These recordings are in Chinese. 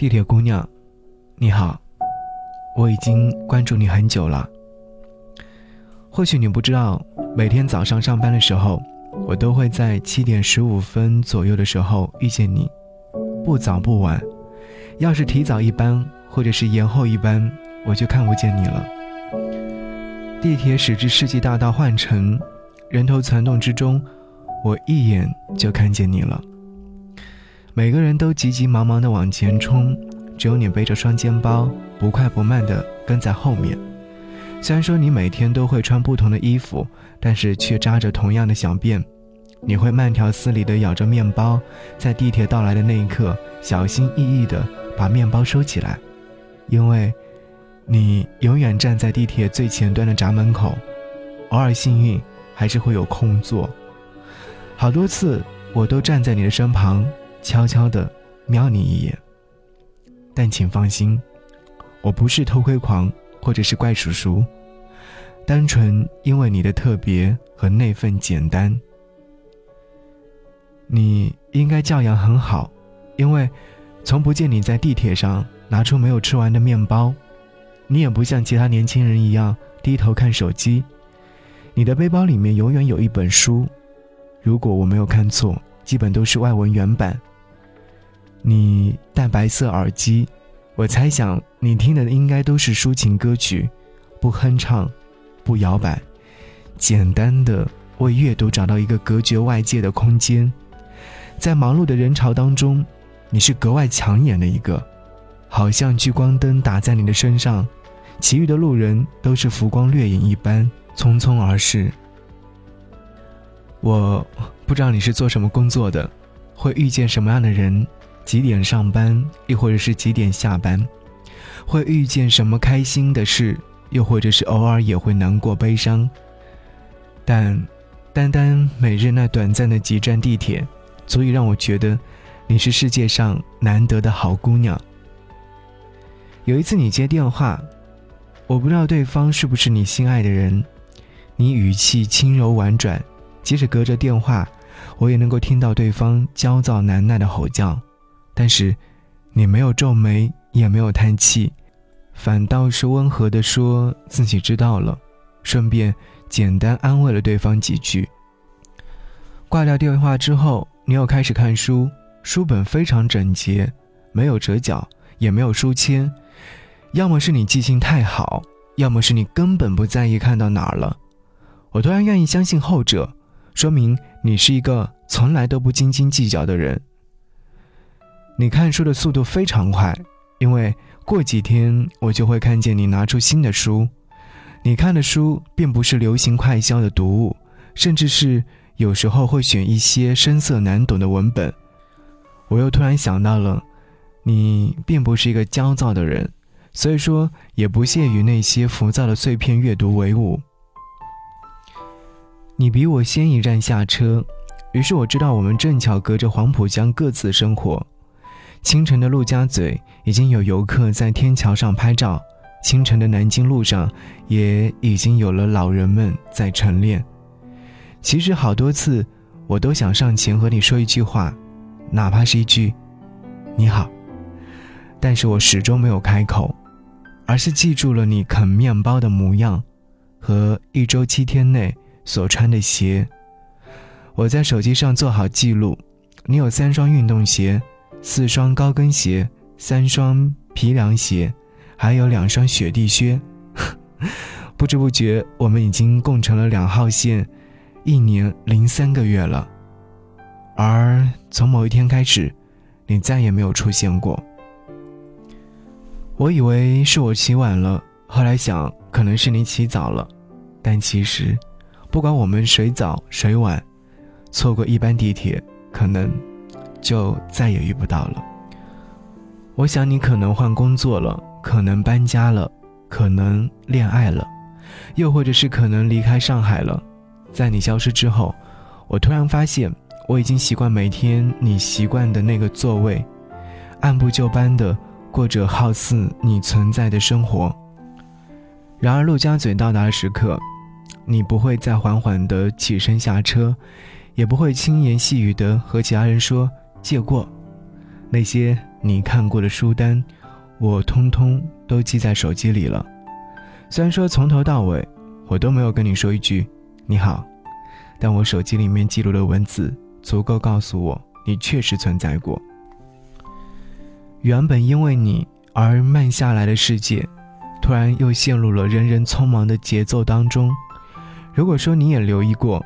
地铁姑娘，你好，我已经关注你很久了。或许你不知道，每天早上上班的时候，我都会在七点十五分左右的时候遇见你，不早不晚。要是提早一班，或者是延后一班，我就看不见你了。地铁驶至世纪大道换乘，人头攒动之中，我一眼就看见你了。每个人都急急忙忙地往前冲，只有你背着双肩包，不快不慢地跟在后面。虽然说你每天都会穿不同的衣服，但是却扎着同样的小辫。你会慢条斯理地咬着面包，在地铁到来的那一刻，小心翼翼地把面包收起来，因为，你永远站在地铁最前端的闸门口，偶尔幸运还是会有空座。好多次我都站在你的身旁。悄悄地瞄你一眼，但请放心，我不是偷窥狂，或者是怪叔叔，单纯因为你的特别和那份简单。你应该教养很好，因为从不见你在地铁上拿出没有吃完的面包，你也不像其他年轻人一样低头看手机，你的背包里面永远有一本书，如果我没有看错，基本都是外文原版。你戴白色耳机，我猜想你听的应该都是抒情歌曲，不哼唱，不摇摆，简单的为阅读找到一个隔绝外界的空间。在忙碌的人潮当中，你是格外抢眼的一个，好像聚光灯打在你的身上，其余的路人都是浮光掠影一般匆匆而逝。我不知道你是做什么工作的，会遇见什么样的人。几点上班，又或者是几点下班，会遇见什么开心的事，又或者是偶尔也会难过悲伤。但，单单每日那短暂的几站地铁，足以让我觉得，你是世界上难得的好姑娘。有一次你接电话，我不知道对方是不是你心爱的人，你语气轻柔婉转，即使隔着电话，我也能够听到对方焦躁难耐的吼叫。但是，你没有皱眉，也没有叹气，反倒是温和地说自己知道了，顺便简单安慰了对方几句。挂掉电话之后，你又开始看书，书本非常整洁，没有折角，也没有书签。要么是你记性太好，要么是你根本不在意看到哪儿了。我突然愿意相信后者，说明你是一个从来都不斤斤计较的人。你看书的速度非常快，因为过几天我就会看见你拿出新的书。你看的书并不是流行快销的读物，甚至是有时候会选一些深涩难懂的文本。我又突然想到了，你并不是一个焦躁的人，所以说也不屑于那些浮躁的碎片阅读为伍。你比我先一站下车，于是我知道我们正巧隔着黄浦江各自生活。清晨的陆家嘴已经有游客在天桥上拍照，清晨的南京路上也已经有了老人们在晨练。其实好多次，我都想上前和你说一句话，哪怕是一句“你好”，但是我始终没有开口，而是记住了你啃面包的模样，和一周七天内所穿的鞋。我在手机上做好记录，你有三双运动鞋。四双高跟鞋，三双皮凉鞋，还有两双雪地靴。不知不觉，我们已经共乘了两号线，一年零三个月了。而从某一天开始，你再也没有出现过。我以为是我起晚了，后来想可能是你起早了，但其实，不管我们谁早谁晚，错过一班地铁，可能。就再也遇不到了。我想你可能换工作了，可能搬家了，可能恋爱了，又或者是可能离开上海了。在你消失之后，我突然发现我已经习惯每天你习惯的那个座位，按部就班的过着好似你存在的生活。然而陆家嘴到达的时刻，你不会再缓缓的起身下车，也不会轻言细语的和其他人说。借过，那些你看过的书单，我通通都记在手机里了。虽然说从头到尾我都没有跟你说一句你好，但我手机里面记录的文字足够告诉我你确实存在过。原本因为你而慢下来的世界，突然又陷入了人人匆忙的节奏当中。如果说你也留意过，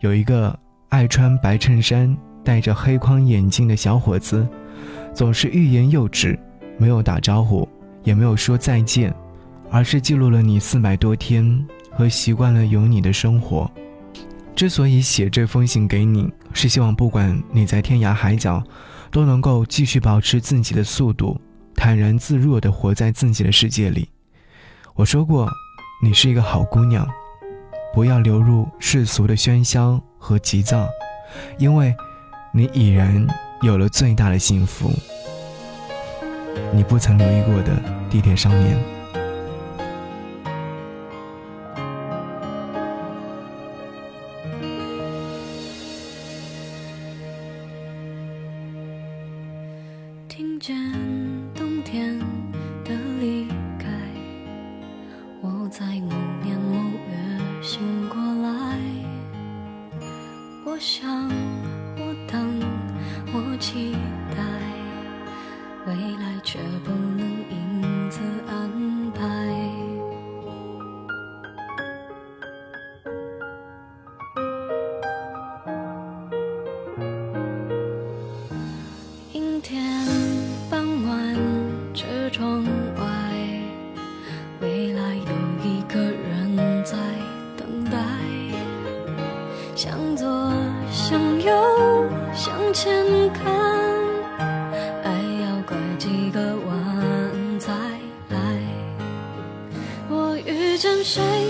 有一个爱穿白衬衫、戴着黑框眼镜的小伙子，总是欲言又止，没有打招呼，也没有说再见，而是记录了你四百多天和习惯了有你的生活。之所以写这封信给你，是希望不管你在天涯海角。都能够继续保持自己的速度，坦然自若地活在自己的世界里。我说过，你是一个好姑娘，不要流入世俗的喧嚣和急躁，因为，你已然有了最大的幸福。你不曾留意过的地铁少年。听见冬天的离开，我在某年某月醒过来。我想，期待，未来却不能因此安排。阴天谁